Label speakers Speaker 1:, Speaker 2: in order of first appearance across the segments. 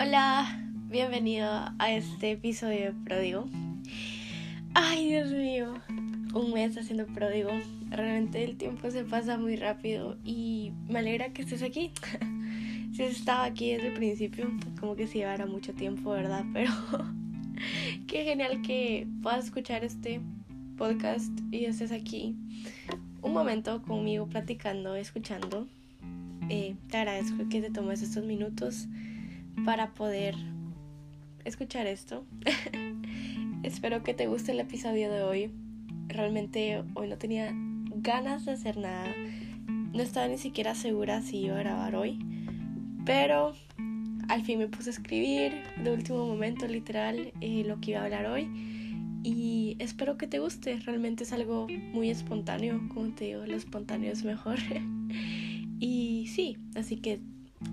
Speaker 1: Hola, bienvenido a este episodio de Pródigo. Ay, Dios mío, un mes haciendo Pródigo. Realmente el tiempo se pasa muy rápido y me alegra que estés aquí. si estado aquí desde el principio, como que se llevará mucho tiempo, ¿verdad? Pero qué genial que puedas escuchar este podcast y estés aquí un momento conmigo platicando, escuchando. Eh, te agradezco que te tomes estos minutos para poder escuchar esto. Espero que te guste el episodio de hoy. Realmente hoy no tenía ganas de hacer nada. No estaba ni siquiera segura si iba a grabar hoy. Pero al fin me puse a escribir de último momento, literal, eh, lo que iba a hablar hoy. Y espero que te guste. Realmente es algo muy espontáneo. Como te digo, lo espontáneo es mejor. y sí, así que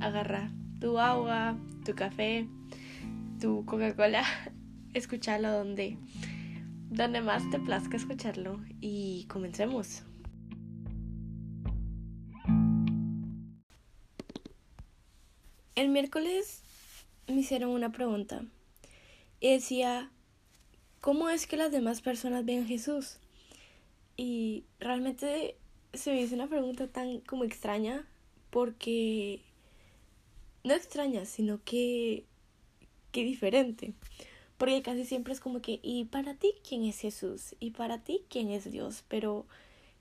Speaker 1: agarra tu agua, tu café, tu Coca-Cola, escúchalo donde, donde más te plazca escucharlo y comencemos. El miércoles me hicieron una pregunta y decía, ¿cómo es que las demás personas ven a Jesús? Y realmente se me hizo una pregunta tan como extraña porque no extraña, sino que, que diferente. Porque casi siempre es como que, ¿y para ti quién es Jesús? ¿Y para ti quién es Dios? Pero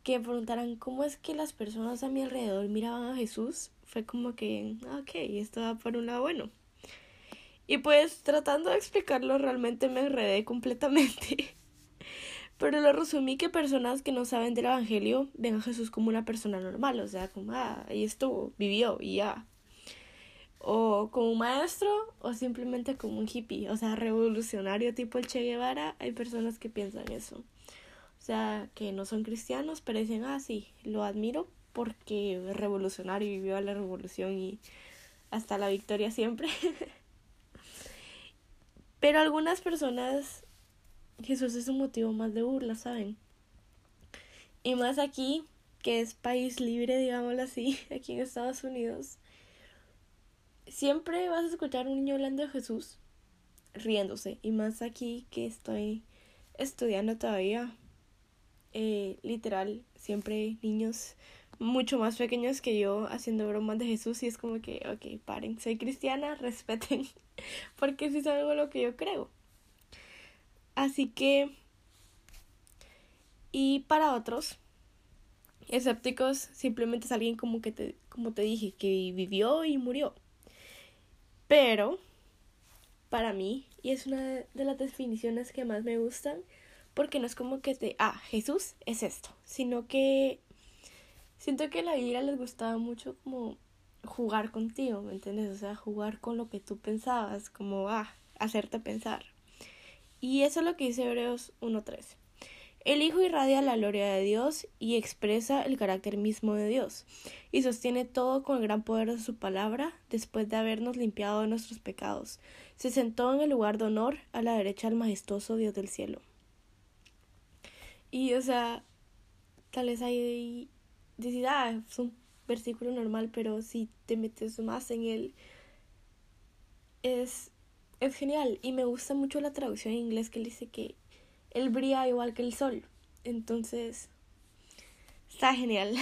Speaker 1: que me preguntaran cómo es que las personas a mi alrededor miraban a Jesús, fue como que, ah, ok, esto va por un lado bueno. Y pues tratando de explicarlo realmente me enredé completamente. Pero lo resumí que personas que no saben del Evangelio ven a Jesús como una persona normal, o sea, como, ah, ahí estuvo, vivió y ya o como un maestro o simplemente como un hippie, o sea, revolucionario tipo el Che Guevara, hay personas que piensan eso. O sea, que no son cristianos, pero dicen, ah, sí, lo admiro porque es revolucionario y vivió la revolución y hasta la victoria siempre. pero algunas personas, Jesús es un motivo más de burla, ¿saben? Y más aquí, que es país libre, digámoslo así, aquí en Estados Unidos siempre vas a escuchar a un niño hablando de Jesús riéndose. Y más aquí que estoy estudiando todavía. Eh, literal, siempre niños mucho más pequeños que yo haciendo bromas de Jesús y es como que, ok, paren, soy cristiana, respeten, porque si es algo lo que yo creo. Así que, y para otros, escépticos, simplemente es alguien como que te, como te dije, que vivió y murió. Pero, para mí, y es una de las definiciones que más me gustan, porque no es como que te, ah, Jesús es esto, sino que siento que a la Biblia les gustaba mucho como jugar contigo, ¿me entiendes? O sea, jugar con lo que tú pensabas, como, ah, hacerte pensar. Y eso es lo que dice Hebreos 1.13. El Hijo irradia la gloria de Dios y expresa el carácter mismo de Dios, y sostiene todo con el gran poder de su palabra, después de habernos limpiado de nuestros pecados. Se sentó en el lugar de honor a la derecha del majestuoso Dios del cielo. Y, o sea, tal vez hay decir, ah, es un versículo normal, pero si te metes más en él, es, es genial. Y me gusta mucho la traducción en inglés que dice que él brilla igual que el sol. Entonces, está genial.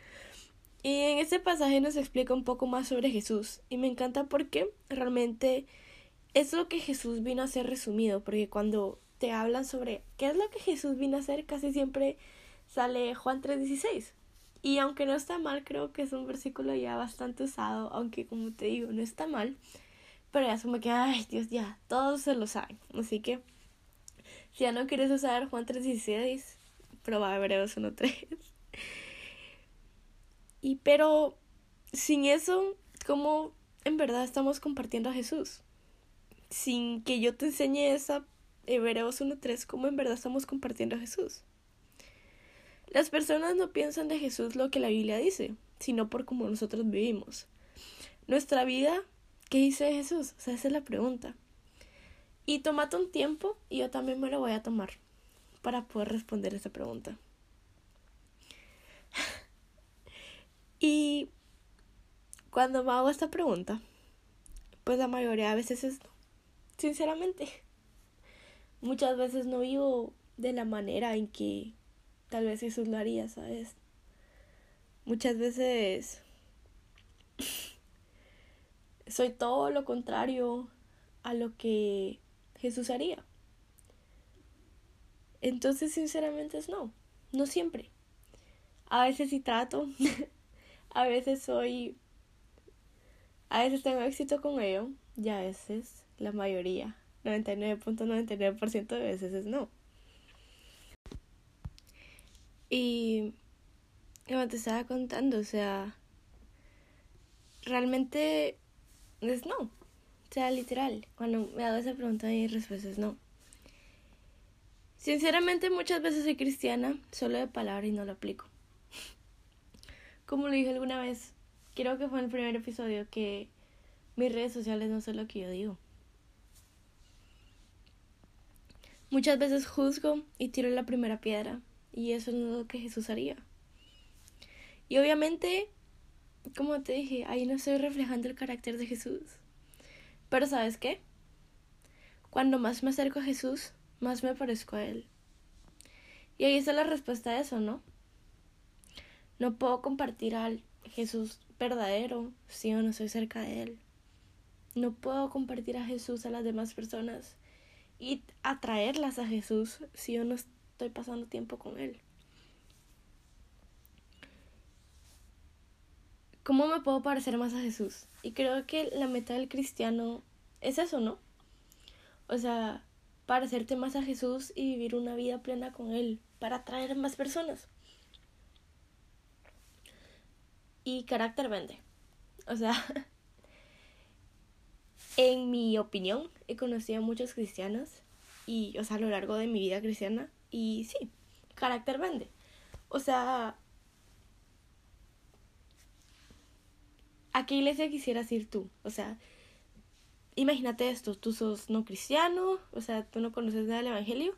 Speaker 1: y en este pasaje nos explica un poco más sobre Jesús. Y me encanta porque realmente es lo que Jesús vino a ser resumido. Porque cuando te hablan sobre qué es lo que Jesús vino a hacer, casi siempre sale Juan 3:16. Y aunque no está mal, creo que es un versículo ya bastante usado, aunque como te digo, no está mal. Pero ya es como que, ay Dios, ya, todos se lo saben. Así que ya no quieres usar Juan 3.16, prueba Hebreos 1.3. Y pero sin eso, ¿cómo en verdad estamos compartiendo a Jesús? Sin que yo te enseñe esa Hebreos 1.3, ¿cómo en verdad estamos compartiendo a Jesús? Las personas no piensan de Jesús lo que la Biblia dice, sino por cómo nosotros vivimos. Nuestra vida, ¿qué dice Jesús? O sea, esa es la pregunta. Y tómate un tiempo y yo también me lo voy a tomar para poder responder esa pregunta. y cuando me hago esta pregunta, pues la mayoría de veces es. Sinceramente. Muchas veces no vivo de la manera en que tal vez Jesús lo haría, ¿sabes? Muchas veces soy todo lo contrario a lo que Jesús haría. Entonces, sinceramente es no, no siempre. A veces sí trato, a veces soy, a veces tengo éxito con ello, y a veces, la mayoría, 99.99% de veces es no. Y como te estaba contando, o sea, realmente es no. O sea, literal, cuando me hago esa pregunta mi respuesta es no. Sinceramente muchas veces soy cristiana solo de palabra y no lo aplico. Como lo dije alguna vez, creo que fue en el primer episodio que mis redes sociales no son lo que yo digo. Muchas veces juzgo y tiro la primera piedra y eso no es lo que Jesús haría. Y obviamente, como te dije, ahí no estoy reflejando el carácter de Jesús. Pero ¿sabes qué? Cuando más me acerco a Jesús, más me parezco a Él. Y ahí está la respuesta a eso, ¿no? No puedo compartir al Jesús verdadero si yo no estoy cerca de Él. No puedo compartir a Jesús a las demás personas y atraerlas a Jesús si yo no estoy pasando tiempo con Él. ¿Cómo me puedo parecer más a Jesús? Y creo que la meta del cristiano es eso, ¿no? O sea, parecerte más a Jesús y vivir una vida plena con Él, para atraer más personas. Y carácter vende. O sea, en mi opinión, he conocido a muchos cristianos y, o sea, a lo largo de mi vida cristiana, y sí, carácter vende. O sea, ¿a qué iglesia quisieras ir tú? O sea, imagínate esto, tú sos no cristiano, o sea, tú no conoces nada del Evangelio,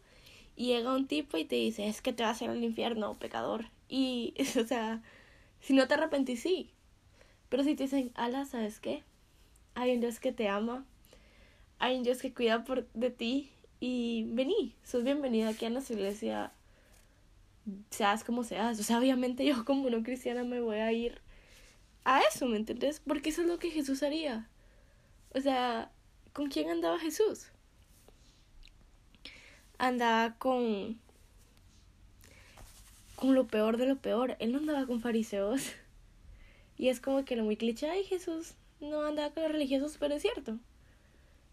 Speaker 1: y llega un tipo y te dice, es que te vas a ir al infierno, pecador. Y, o sea, si no te arrepentís, sí. Pero si te dicen, ala, ¿sabes qué? Hay un Dios que te ama, hay un Dios que cuida por, de ti, y vení, sos bienvenido aquí a nuestra iglesia, seas como seas. O sea, obviamente yo como no cristiana me voy a ir a eso, ¿me entiendes? Porque eso es lo que Jesús haría. O sea, ¿con quién andaba Jesús? Andaba con con lo peor de lo peor. Él no andaba con fariseos. Y es como que lo muy cliché, ay Jesús no andaba con los religiosos, pero es cierto.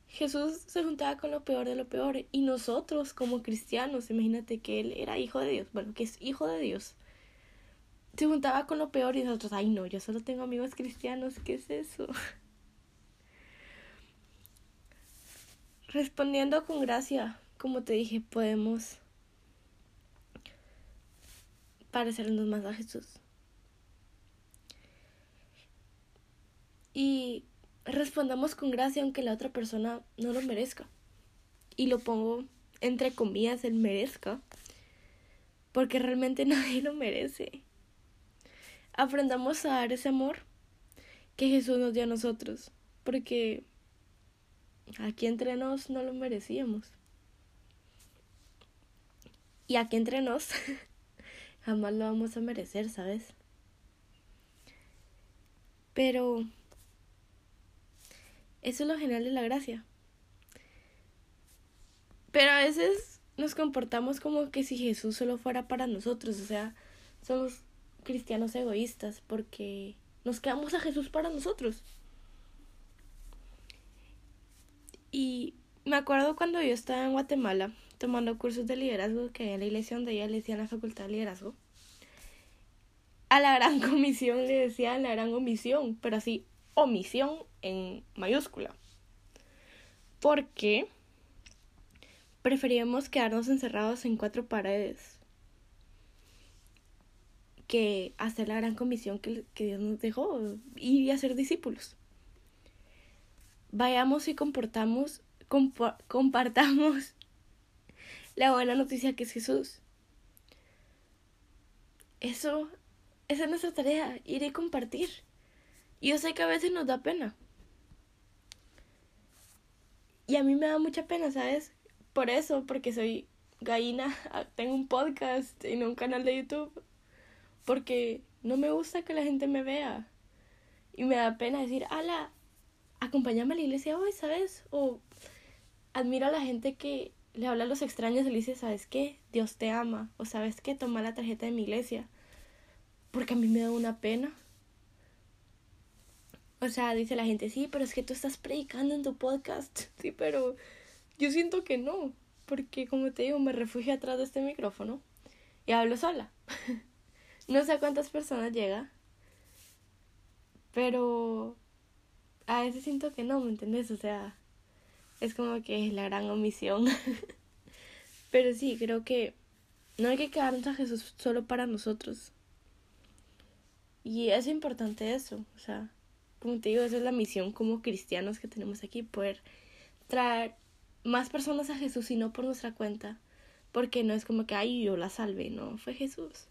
Speaker 1: Jesús se juntaba con lo peor de lo peor y nosotros como cristianos, imagínate que él era hijo de Dios, bueno, que es hijo de Dios. Se juntaba con lo peor y nosotros, ay no, yo solo tengo amigos cristianos, ¿qué es eso? Respondiendo con gracia, como te dije, podemos parecernos más a Jesús. Y respondamos con gracia aunque la otra persona no lo merezca. Y lo pongo entre comillas el merezca, porque realmente nadie lo merece. Aprendamos a dar ese amor que Jesús nos dio a nosotros, porque aquí entre nos no lo merecíamos. Y aquí entre nos jamás lo vamos a merecer, ¿sabes? Pero eso es lo general de la gracia. Pero a veces nos comportamos como que si Jesús solo fuera para nosotros, o sea, somos cristianos egoístas porque nos quedamos a Jesús para nosotros. Y me acuerdo cuando yo estaba en Guatemala tomando cursos de liderazgo que en la iglesia donde ella le decían la facultad de liderazgo. A la gran comisión le decían la gran omisión, pero así, omisión en mayúscula. Porque preferíamos quedarnos encerrados en cuatro paredes que hacer la gran comisión que, que Dios nos dejó y hacer discípulos. Vayamos y comportamos, compartamos la buena noticia que es Jesús. Eso, esa es nuestra tarea, ir y compartir. Yo sé que a veces nos da pena. Y a mí me da mucha pena, ¿sabes? Por eso, porque soy gallina, tengo un podcast y no un canal de YouTube. Porque no me gusta que la gente me vea. Y me da pena decir, ala, acompáñame a la iglesia hoy, ¿sabes? O admiro a la gente que le habla a los extraños y le dice, ¿sabes qué? Dios te ama. O ¿sabes qué? Toma la tarjeta de mi iglesia. Porque a mí me da una pena. O sea, dice la gente, sí, pero es que tú estás predicando en tu podcast. Sí, pero yo siento que no. Porque como te digo, me refugio atrás de este micrófono y hablo sola. no sé cuántas personas llega. Pero a veces siento que no, ¿me entiendes? O sea, es como que es la gran omisión. Pero sí, creo que no hay que quedarnos a Jesús solo para nosotros. Y es importante eso, o sea, como te digo, esa es la misión como cristianos que tenemos aquí, poder traer más personas a Jesús y no por nuestra cuenta, porque no es como que, ay, yo la salvé, no, fue Jesús.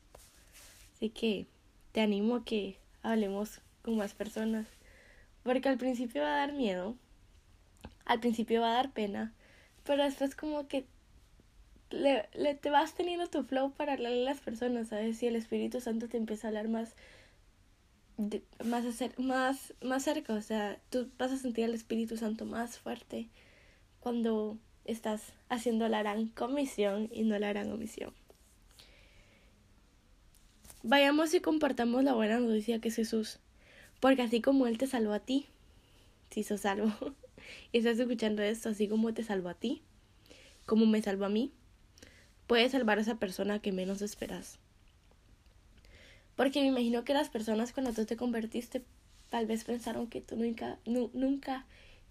Speaker 1: Así que te animo a que hablemos con más personas, porque al principio va a dar miedo, al principio va a dar pena, pero después como que le, le, te vas teniendo tu flow para hablarle a las personas, ¿sabes? Si el Espíritu Santo te empieza a hablar más, más, más, más cerca, o sea, tú vas a sentir al Espíritu Santo más fuerte cuando estás haciendo la gran comisión y no la gran omisión. Vayamos y compartamos la buena noticia que es Jesús, porque así como Él te salvó a ti, si sos salvo, y estás escuchando esto, así como te salvó a ti, como me salvó a mí, puedes salvar a esa persona que menos esperas. Porque me imagino que las personas cuando tú te convertiste tal vez pensaron que tú nunca, nunca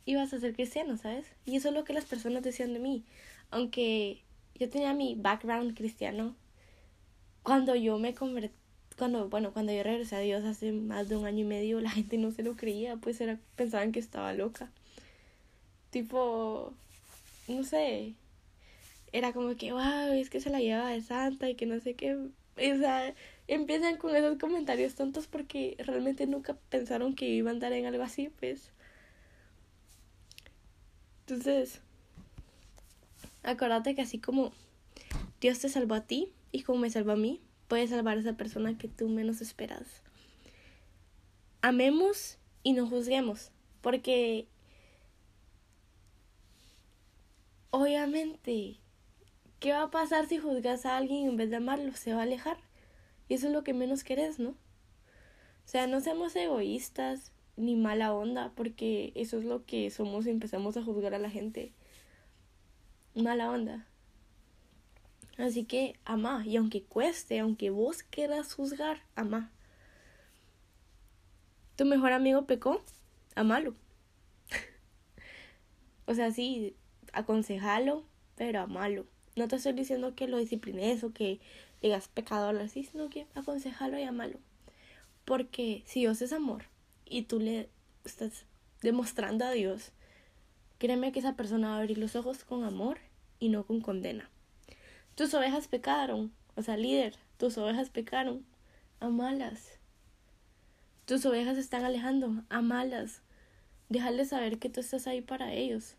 Speaker 1: ibas a ser cristiano, ¿sabes? Y eso es lo que las personas decían de mí. Aunque yo tenía mi background cristiano, cuando yo me convertí, cuando, bueno, cuando yo regresé a Dios hace más de un año y medio, la gente no se lo creía, pues era, pensaban que estaba loca. Tipo, no sé, era como que, wow, es que se la lleva de santa y que no sé qué. O sea, empiezan con esos comentarios tontos porque realmente nunca pensaron que iba a andar en algo así, pues. Entonces, acuérdate que así como Dios te salvó a ti y como me salvó a mí, puedes salvar a esa persona que tú menos esperas. Amemos y no juzguemos, porque obviamente, ¿qué va a pasar si juzgas a alguien en vez de amarlo? Se va a alejar. Y eso es lo que menos querés, ¿no? O sea, no seamos egoístas ni mala onda, porque eso es lo que somos y empezamos a juzgar a la gente. Mala onda. Así que ama, y aunque cueste, aunque vos quieras juzgar, ama. Tu mejor amigo pecó, amalo. o sea, sí, aconsejalo, pero amalo. No te estoy diciendo que lo disciplines o que digas pecador así, sino que aconsejalo y amalo. Porque si Dios es amor y tú le estás demostrando a Dios, créeme que esa persona va a abrir los ojos con amor y no con condena. Tus ovejas pecaron, o sea, líder, tus ovejas pecaron, amalas. Tus ovejas están alejando, amalas. Déjales saber que tú estás ahí para ellos.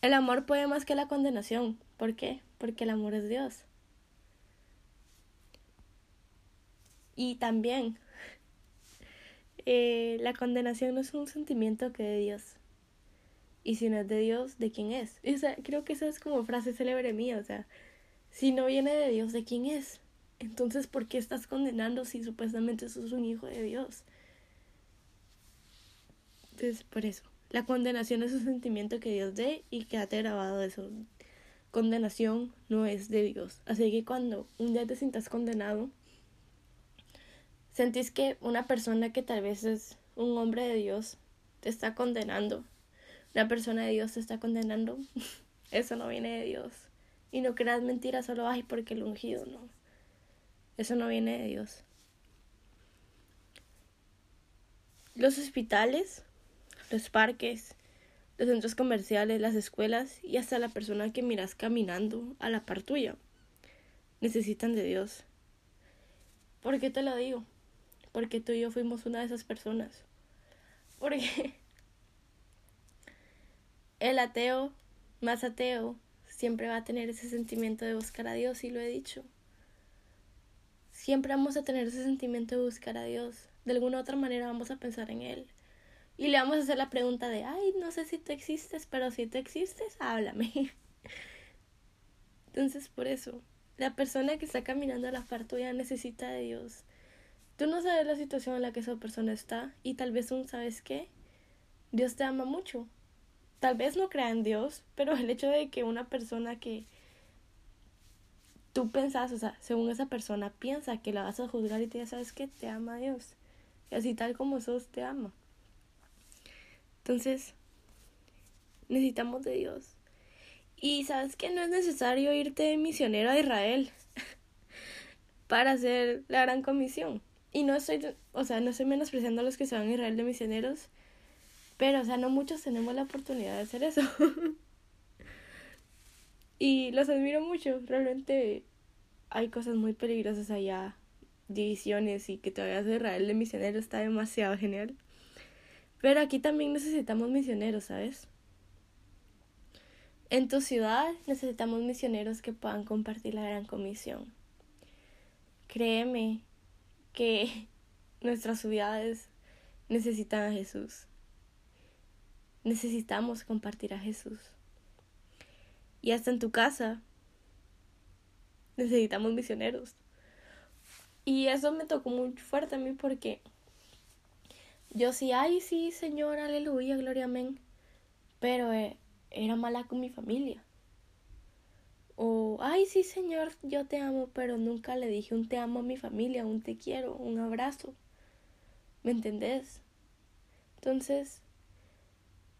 Speaker 1: El amor puede más que la condenación. ¿Por qué? Porque el amor es Dios. Y también, eh, la condenación no es un sentimiento que de Dios. Y si no es de Dios, ¿de quién es? creo que esa es como frase célebre mía. O sea, si no viene de Dios, ¿de quién es? Entonces, ¿por qué estás condenando si supuestamente sos un hijo de Dios? Entonces, por eso. La condenación es un sentimiento que Dios dé y quédate grabado eso. Condenación no es de Dios. Así que cuando un día te sientas condenado, sentís que una persona que tal vez es un hombre de Dios te está condenando, una persona de Dios te está condenando, eso no viene de Dios. Y no creas mentiras solo, ay, porque el ungido, no. Eso no viene de Dios. Los hospitales los parques, los centros comerciales, las escuelas y hasta la persona que miras caminando a la par tuya. Necesitan de Dios. ¿Por qué te lo digo? Porque tú y yo fuimos una de esas personas. Porque el ateo, más ateo, siempre va a tener ese sentimiento de buscar a Dios, y lo he dicho. Siempre vamos a tener ese sentimiento de buscar a Dios. De alguna otra manera vamos a pensar en Él. Y le vamos a hacer la pregunta de, ay, no sé si tú existes, pero si tú existes, háblame. Entonces, por eso, la persona que está caminando a la par tuya necesita de Dios. Tú no sabes la situación en la que esa persona está y tal vez tú sabes qué. Dios te ama mucho tal vez no crea en Dios, pero el hecho de que una persona que tú pensas, o sea, según esa persona piensa que la vas a juzgar y te sabes que te ama Dios. Y así tal como sos, te ama. Entonces, necesitamos de Dios. Y sabes que no es necesario irte misionero a Israel para hacer la gran comisión. Y no estoy, o sea, no estoy menospreciando a los que se van a Israel de misioneros, pero, o sea, no muchos tenemos la oportunidad de hacer eso. y los admiro mucho. Realmente hay cosas muy peligrosas allá. Divisiones y que todavía Israel de misionero está demasiado genial. Pero aquí también necesitamos misioneros, ¿sabes? En tu ciudad necesitamos misioneros que puedan compartir la gran comisión. Créeme que nuestras ciudades necesitan a Jesús necesitamos compartir a Jesús. Y hasta en tu casa necesitamos misioneros. Y eso me tocó muy fuerte a mí porque yo sí, ay, sí, Señor, aleluya, gloria, amén. Pero eh, era mala con mi familia. O, ay, sí, Señor, yo te amo, pero nunca le dije un te amo a mi familia, un te quiero, un abrazo. ¿Me entendés? Entonces,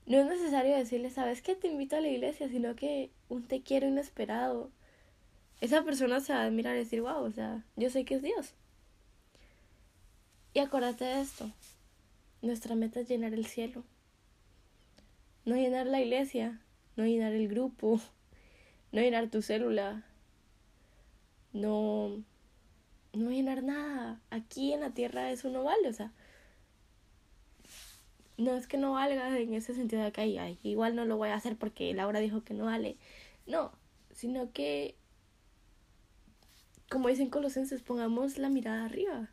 Speaker 1: no es necesario decirle, sabes que te invito a la iglesia, sino que un te quiero inesperado. Esa persona se va a mirar y decir, wow, o sea, yo sé que es Dios. Y acuérdate de esto. Nuestra meta es llenar el cielo. No llenar la iglesia, no llenar el grupo, no llenar tu célula, no, no llenar nada. Aquí en la tierra eso no vale, o sea, no es que no valga en ese sentido de que igual no lo voy a hacer porque Laura dijo que no vale. No, sino que, como dicen colosenses, pongamos la mirada arriba.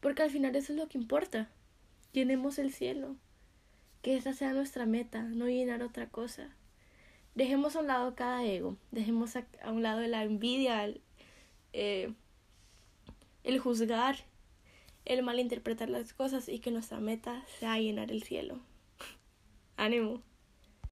Speaker 1: Porque al final eso es lo que importa. Llenemos el cielo. Que esa sea nuestra meta, no llenar otra cosa. Dejemos a un lado cada ego. Dejemos a, un lado la envidia, el, eh, el juzgar el malinterpretar las cosas y que nuestra meta sea llenar el cielo. Ánimo.